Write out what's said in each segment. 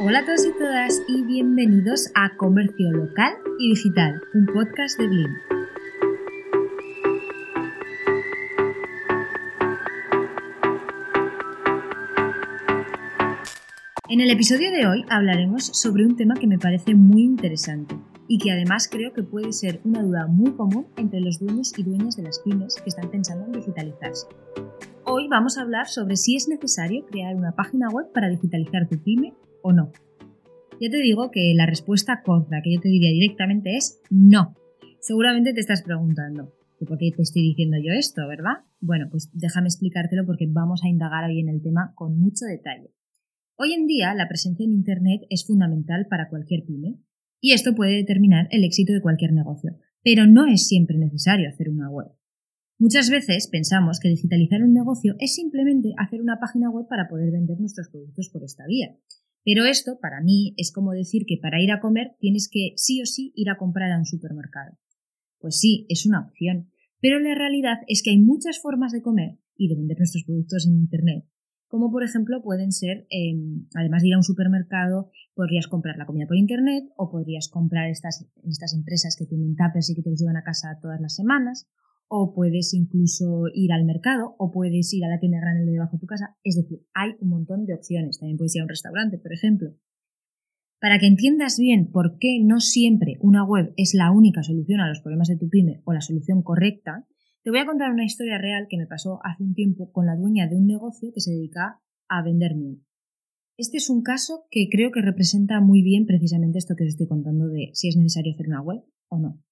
Hola a todos y todas y bienvenidos a Comercio Local y Digital, un podcast de Blim. En el episodio de hoy hablaremos sobre un tema que me parece muy interesante y que además creo que puede ser una duda muy común entre los dueños y dueñas de las pymes que están pensando en digitalizarse. Hoy vamos a hablar sobre si es necesario crear una página web para digitalizar tu pyme o no. Ya te digo que la respuesta corta que yo te diría directamente es no. Seguramente te estás preguntando, ¿por qué te estoy diciendo yo esto, verdad? Bueno, pues déjame explicártelo porque vamos a indagar hoy en el tema con mucho detalle. Hoy en día la presencia en Internet es fundamental para cualquier pyme y esto puede determinar el éxito de cualquier negocio, pero no es siempre necesario hacer una web. Muchas veces pensamos que digitalizar un negocio es simplemente hacer una página web para poder vender nuestros productos por esta vía. Pero esto, para mí, es como decir que para ir a comer tienes que sí o sí ir a comprar a un supermercado. Pues sí, es una opción, pero la realidad es que hay muchas formas de comer y de vender nuestros productos en Internet, como por ejemplo pueden ser, em, además de ir a un supermercado, podrías comprar la comida por Internet o podrías comprar estas, estas empresas que tienen tapers y que te los llevan a casa todas las semanas, o puedes incluso ir al mercado, o puedes ir a la tienda grande de debajo de tu casa. Es decir, hay un montón de opciones. También puedes ir a un restaurante, por ejemplo. Para que entiendas bien por qué no siempre una web es la única solución a los problemas de tu pyme o la solución correcta, te voy a contar una historia real que me pasó hace un tiempo con la dueña de un negocio que se dedica a vender miel. Este es un caso que creo que representa muy bien precisamente esto que os estoy contando de si es necesario hacer una web o no.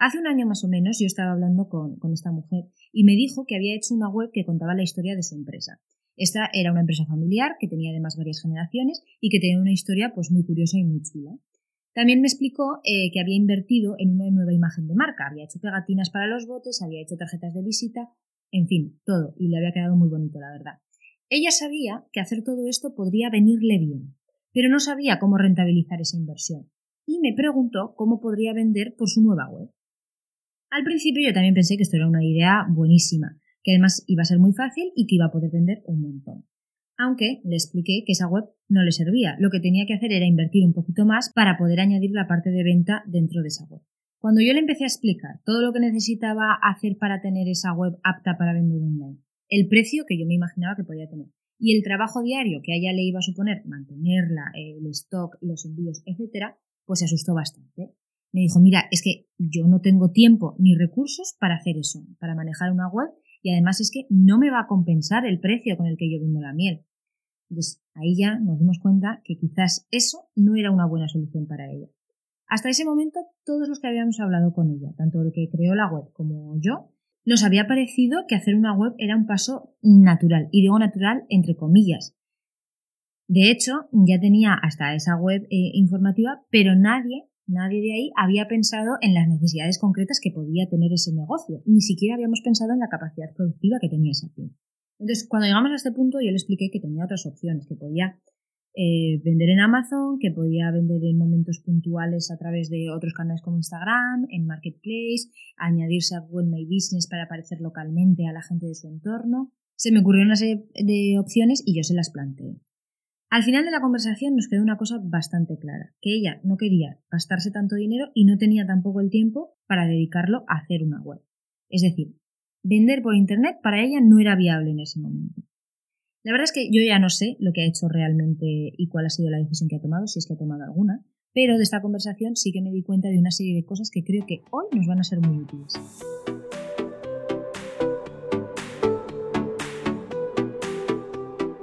Hace un año más o menos yo estaba hablando con, esta mujer y me dijo que había hecho una web que contaba la historia de su empresa. Esta era una empresa familiar que tenía además varias generaciones y que tenía una historia pues muy curiosa y muy chula. También me explicó eh, que había invertido en una nueva imagen de marca, había hecho pegatinas para los botes, había hecho tarjetas de visita, en fin, todo, y le había quedado muy bonito, la verdad. Ella sabía que hacer todo esto podría venirle bien, pero no sabía cómo rentabilizar esa inversión, y me preguntó cómo podría vender por su nueva web. Al principio yo también pensé que esto era una idea buenísima, que además iba a ser muy fácil y que iba a poder vender un montón. Aunque le expliqué que esa web no le servía, lo que tenía que hacer era invertir un poquito más para poder añadir la parte de venta dentro de esa web. Cuando yo le empecé a explicar todo lo que necesitaba hacer para tener esa web apta para vender online, el precio que yo me imaginaba que podía tener y el trabajo diario que a ella le iba a suponer mantenerla, el stock, los envíos, etcétera, pues se asustó bastante me dijo, mira, es que yo no tengo tiempo ni recursos para hacer eso, para manejar una web, y además es que no me va a compensar el precio con el que yo vendo la miel. Entonces, ahí ya nos dimos cuenta que quizás eso no era una buena solución para ella. Hasta ese momento, todos los que habíamos hablado con ella, tanto el que creó la web como yo, nos había parecido que hacer una web era un paso natural, y digo natural entre comillas. De hecho, ya tenía hasta esa web eh, informativa, pero nadie Nadie de ahí había pensado en las necesidades concretas que podía tener ese negocio. Ni siquiera habíamos pensado en la capacidad productiva que tenía esa pyme. Entonces, cuando llegamos a este punto, yo le expliqué que tenía otras opciones, que podía eh, vender en Amazon, que podía vender en momentos puntuales a través de otros canales como Instagram, en Marketplace, añadirse a Google My Business para aparecer localmente a la gente de su entorno. Se me ocurrieron una serie de opciones y yo se las planteé. Al final de la conversación nos quedó una cosa bastante clara, que ella no quería gastarse tanto dinero y no tenía tampoco el tiempo para dedicarlo a hacer una web. Es decir, vender por Internet para ella no era viable en ese momento. La verdad es que yo ya no sé lo que ha hecho realmente y cuál ha sido la decisión que ha tomado, si es que ha tomado alguna, pero de esta conversación sí que me di cuenta de una serie de cosas que creo que hoy nos van a ser muy útiles.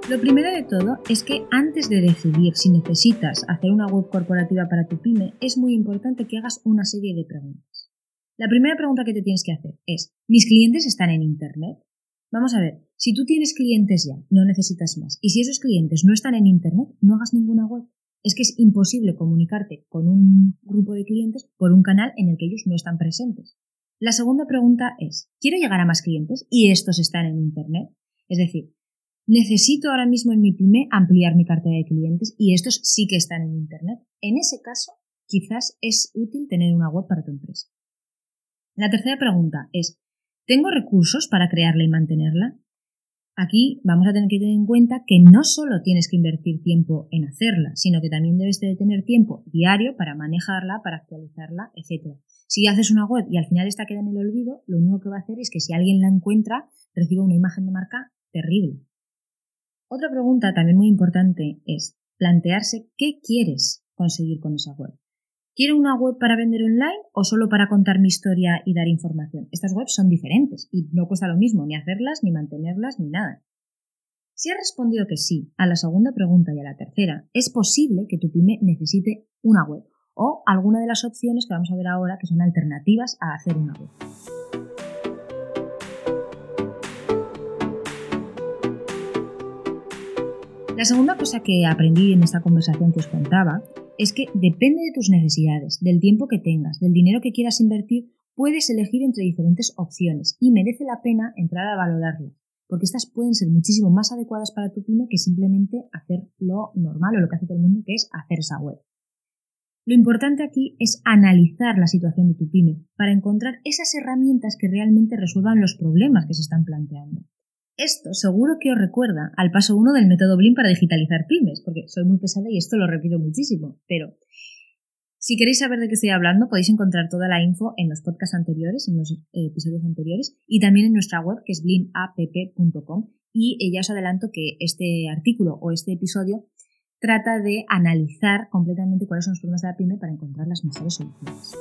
Lo primero de todo es que antes de decidir si necesitas hacer una web corporativa para tu pyme, es muy importante que hagas una serie de preguntas. La primera pregunta que te tienes que hacer es, ¿mis clientes están en Internet? Vamos a ver, si tú tienes clientes ya, no necesitas más. Y si esos clientes no están en Internet, no hagas ninguna web. Es que es imposible comunicarte con un grupo de clientes por un canal en el que ellos no están presentes. La segunda pregunta es, ¿quiero llegar a más clientes y estos están en Internet? Es decir, necesito ahora mismo en mi pyme ampliar mi cartera de clientes y estos sí que están en Internet. En ese caso, quizás es útil tener una web para tu empresa. La tercera pregunta es, ¿tengo recursos para crearla y mantenerla? Aquí vamos a tener que tener en cuenta que no solo tienes que invertir tiempo en hacerla, sino que también debes de tener tiempo diario para manejarla, para actualizarla, etc. Si haces una web y al final esta queda en el olvido, lo único que va a hacer es que si alguien la encuentra, reciba una imagen de marca terrible. Otra pregunta también muy importante es plantearse qué quieres conseguir con esa web. ¿Quiero una web para vender online o solo para contar mi historia y dar información? Estas webs son diferentes y no cuesta lo mismo ni hacerlas, ni mantenerlas, ni nada. Si has respondido que sí a la segunda pregunta y a la tercera, es posible que tu pyme necesite una web o alguna de las opciones que vamos a ver ahora que son alternativas a hacer una web. La segunda cosa que aprendí en esta conversación que os contaba es que depende de tus necesidades, del tiempo que tengas, del dinero que quieras invertir, puedes elegir entre diferentes opciones y merece la pena entrar a valorarlas, porque estas pueden ser muchísimo más adecuadas para tu pyme que simplemente hacer lo normal o lo que hace todo el mundo, que es hacer esa web. Lo importante aquí es analizar la situación de tu pyme para encontrar esas herramientas que realmente resuelvan los problemas que se están planteando. Esto seguro que os recuerda al paso 1 del método Blin para digitalizar pymes, porque soy muy pesada y esto lo repito muchísimo, pero si queréis saber de qué estoy hablando, podéis encontrar toda la info en los podcasts anteriores, en los eh, episodios anteriores, y también en nuestra web, que es blinapp.com. Y eh, ya os adelanto que este artículo o este episodio trata de analizar completamente cuáles son los problemas de la pyme para encontrar las mejores soluciones.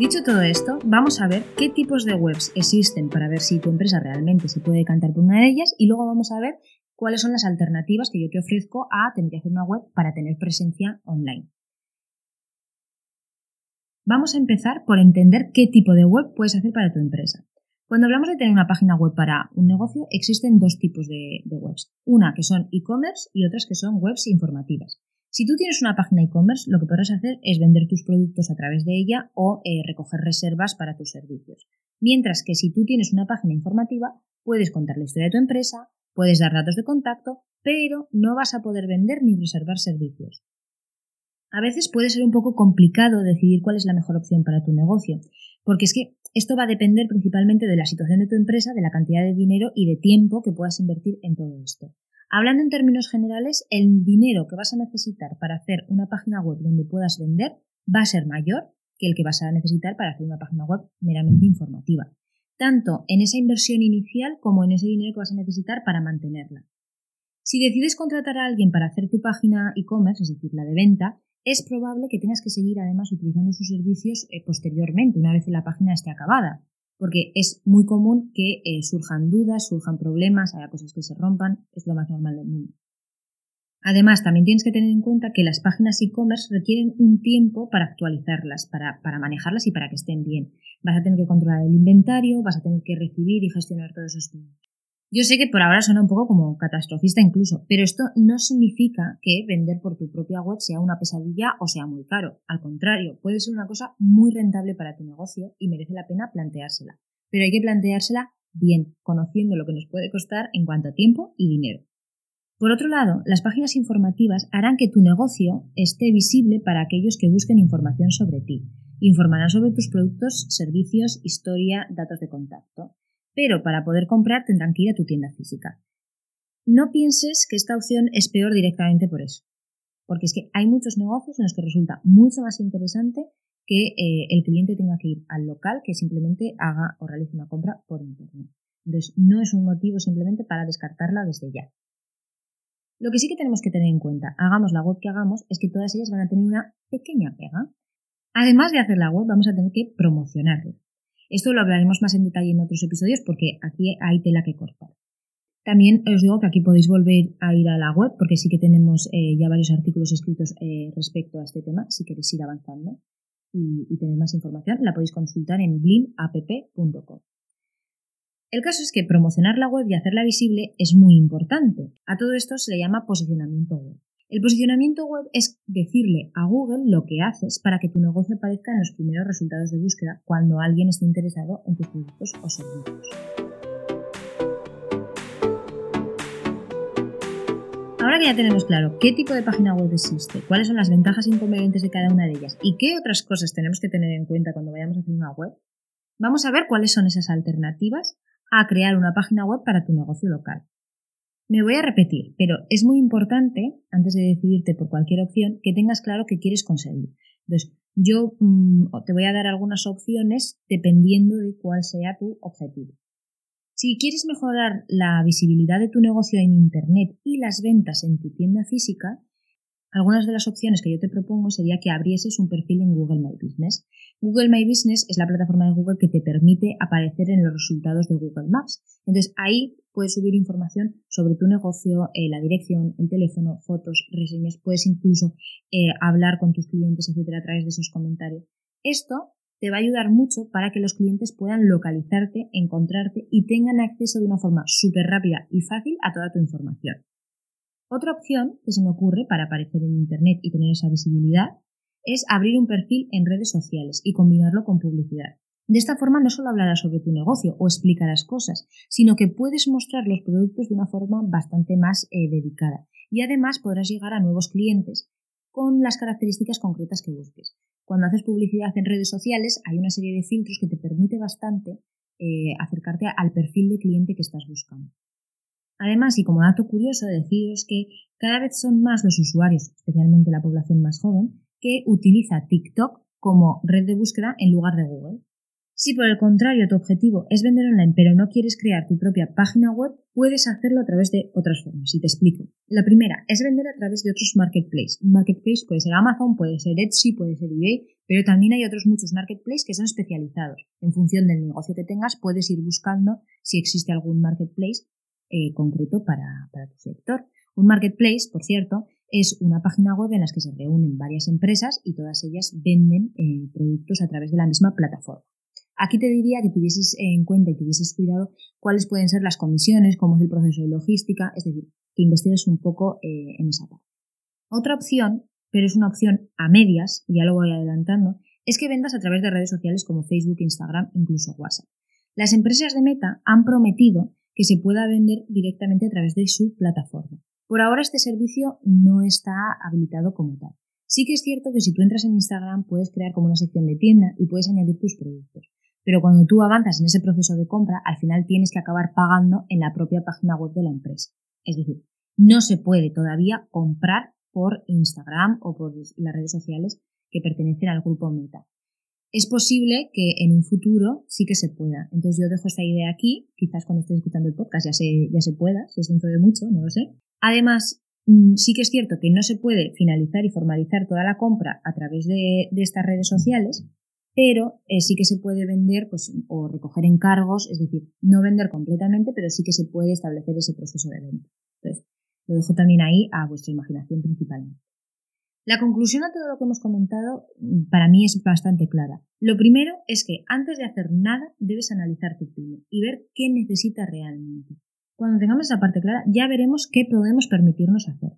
Dicho todo esto, vamos a ver qué tipos de webs existen para ver si tu empresa realmente se puede cantar por una de ellas y luego vamos a ver cuáles son las alternativas que yo te ofrezco a tener que hacer una web para tener presencia online. Vamos a empezar por entender qué tipo de web puedes hacer para tu empresa. Cuando hablamos de tener una página web para un negocio, existen dos tipos de, de webs. Una que son e-commerce y otras que son webs informativas. Si tú tienes una página e-commerce, lo que podrás hacer es vender tus productos a través de ella o eh, recoger reservas para tus servicios. Mientras que si tú tienes una página informativa, puedes contar la historia de tu empresa, puedes dar datos de contacto, pero no vas a poder vender ni reservar servicios. A veces puede ser un poco complicado decidir cuál es la mejor opción para tu negocio, porque es que esto va a depender principalmente de la situación de tu empresa, de la cantidad de dinero y de tiempo que puedas invertir en todo esto. Hablando en términos generales, el dinero que vas a necesitar para hacer una página web donde puedas vender va a ser mayor que el que vas a necesitar para hacer una página web meramente informativa, tanto en esa inversión inicial como en ese dinero que vas a necesitar para mantenerla. Si decides contratar a alguien para hacer tu página e-commerce, es decir, la de venta, es probable que tengas que seguir además utilizando sus servicios eh, posteriormente, una vez la página esté acabada porque es muy común que eh, surjan dudas, surjan problemas, haya cosas que se rompan, es lo más normal del mundo. Además, también tienes que tener en cuenta que las páginas e-commerce requieren un tiempo para actualizarlas, para, para, manejarlas y para que estén bien. Vas a tener que controlar el inventario, vas a tener que recibir y gestionar todos esos pedidos. Yo sé que por ahora suena un poco como catastrofista incluso, pero esto no significa que vender por tu propia web sea una pesadilla o sea muy caro. Al contrario, puede ser una cosa muy rentable para tu negocio y merece la pena planteársela. Pero hay que planteársela bien, conociendo lo que nos puede costar en cuanto a tiempo y dinero. Por otro lado, las páginas informativas harán que tu negocio esté visible para aquellos que busquen información sobre ti. Informarán sobre tus productos, servicios, historia, datos de contacto pero para poder comprar tendrán que ir a tu tienda física. No pienses que esta opción es peor directamente por eso, porque es que hay muchos negocios en los que resulta mucho más interesante que eh, el cliente tenga que ir al local que simplemente haga o realice una compra por internet. Entonces, no es un motivo simplemente para descartarla desde ya. Lo que sí que tenemos que tener en cuenta, hagamos la web que hagamos, es que todas ellas van a tener una pequeña pega. Además de hacer la web, vamos a tener que promocionarla. Esto lo hablaremos más en detalle en otros episodios porque aquí hay tela que cortar. También os digo que aquí podéis volver a ir a la web porque sí que tenemos eh, ya varios artículos escritos eh, respecto a este tema, si queréis ir avanzando y, tener más información, la podéis consultar en blimapp.com. El caso es que promocionar la web y hacerla visible es muy importante. A todo esto se le llama posicionamiento web. El posicionamiento web es decirle a Google lo que haces para que tu negocio aparezca en los primeros resultados de búsqueda cuando alguien esté interesado en tus productos o servicios. Ahora que ya tenemos claro qué tipo de página web existe, cuáles son las ventajas e inconvenientes de cada una de ellas y qué otras cosas tenemos que tener en cuenta cuando vayamos a hacer una web, Vamos a ver cuáles son esas alternativas a crear una página web para tu negocio local. Me voy a repetir, pero es muy importante, antes de decidirte por cualquier opción, que tengas claro qué quieres conseguir. Entonces, yo mm, te voy a dar algunas opciones dependiendo de cuál sea tu objetivo. Si quieres mejorar la visibilidad de tu negocio en Internet y las ventas en tu tienda física, algunas de las opciones que yo te propongo sería que abrieses un perfil en Google My Business. Google My Business es la plataforma de Google que te permite aparecer en los resultados de Google Maps. Entonces ahí puedes subir información sobre tu negocio, eh, la dirección, el teléfono, fotos, reseñas, puedes incluso eh, hablar con tus clientes, etcétera, a través de esos comentarios. Esto te va a ayudar mucho para que los clientes puedan localizarte, encontrarte y tengan acceso de una forma súper rápida y fácil a toda tu información. Otra opción que se me ocurre para aparecer en Internet y tener esa visibilidad es abrir un perfil en redes sociales y combinarlo con publicidad. De esta forma no solo hablarás sobre tu negocio o explicarás cosas, sino que puedes mostrar los productos de una forma bastante más eh, dedicada. Y además podrás llegar a nuevos clientes con las características concretas que busques. Cuando haces publicidad en redes sociales hay una serie de filtros que te permite bastante eh, acercarte al perfil de cliente que estás buscando. Además, y como dato curioso, deciros que cada vez son más los usuarios, especialmente la población más joven, que utiliza TikTok como red de búsqueda en lugar de Google. Si por el contrario tu objetivo es vender online pero no quieres crear tu propia página web, puedes hacerlo a través de otras formas. Y te explico. La primera es vender a través de otros marketplaces. Un marketplace puede ser Amazon, puede ser Etsy, puede ser eBay, pero también hay otros muchos marketplaces que son especializados. En función del negocio que tengas, puedes ir buscando si existe algún marketplace eh, concreto para, tu sector. Un marketplace, por cierto, es una página web en la que se reúnen varias empresas y todas ellas venden eh, productos a través de la misma plataforma. Aquí te diría que tuvieses en cuenta y tuvieses cuidado cuáles pueden ser las comisiones, cómo es el proceso de logística, es decir, que investigues un poco eh, en esa parte. Otra opción, pero es una opción a medias, ya lo voy adelantando, es que vendas a través de redes sociales como Facebook, Instagram, incluso WhatsApp. Las empresas de Meta han prometido que se pueda vender directamente a través de su plataforma. Por ahora este servicio no está habilitado como tal. Sí que es cierto que si tú entras en Instagram puedes crear como una sección de tienda y puedes añadir tus productos. Pero cuando tú avanzas en ese proceso de compra, al final tienes que acabar pagando en la propia página web de la empresa. Es decir, no se puede todavía comprar por Instagram o por las redes sociales que pertenecen al grupo Meta es posible que en un futuro sí que se pueda. Entonces yo dejo esta idea aquí, quizás cuando estés escuchando el podcast ya se, ya se pueda, si es dentro de mucho, no lo sé. Además, mm, sí que es cierto que no se puede finalizar y formalizar toda la compra a través de, estas redes sociales, pero eh, sí que se puede vender pues, o recoger encargos, es decir, no vender completamente, pero sí que se puede establecer ese proceso de venta. Entonces, lo dejo también ahí a vuestra imaginación principalmente. La conclusión a todo lo que hemos comentado mm, para mí es bastante clara. Lo primero es que antes de hacer nada debes analizar tu pyme y ver qué necesitas realmente. Cuando tengamos esa parte clara ya veremos qué podemos permitirnos hacer.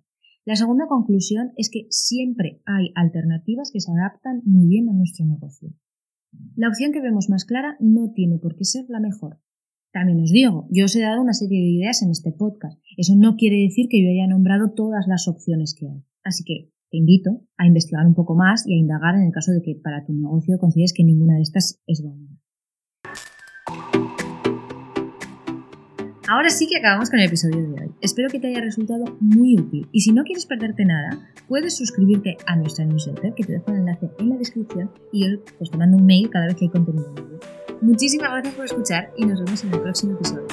La segunda conclusión es que siempre hay alternativas que se adaptan muy bien a nuestro negocio. La opción que vemos más clara no tiene por qué ser la mejor. También os digo, yo os he dado una serie de ideas en este podcast. Eso no quiere decir que yo haya nombrado todas las opciones que hay. Así que te invito a investigar un poco más y a indagar en el caso de que para tu negocio consideres que ninguna de estas es válida. Ahora sí que acabamos con el episodio de hoy. Espero que te haya resultado muy útil y si no quieres perderte nada, puedes suscribirte a nuestra newsletter que te dejo el enlace en la descripción y yo pues, te mando un mail cada vez que hay contenido nuevo. Muchísimas gracias por escuchar y nos vemos en el próximo episodio.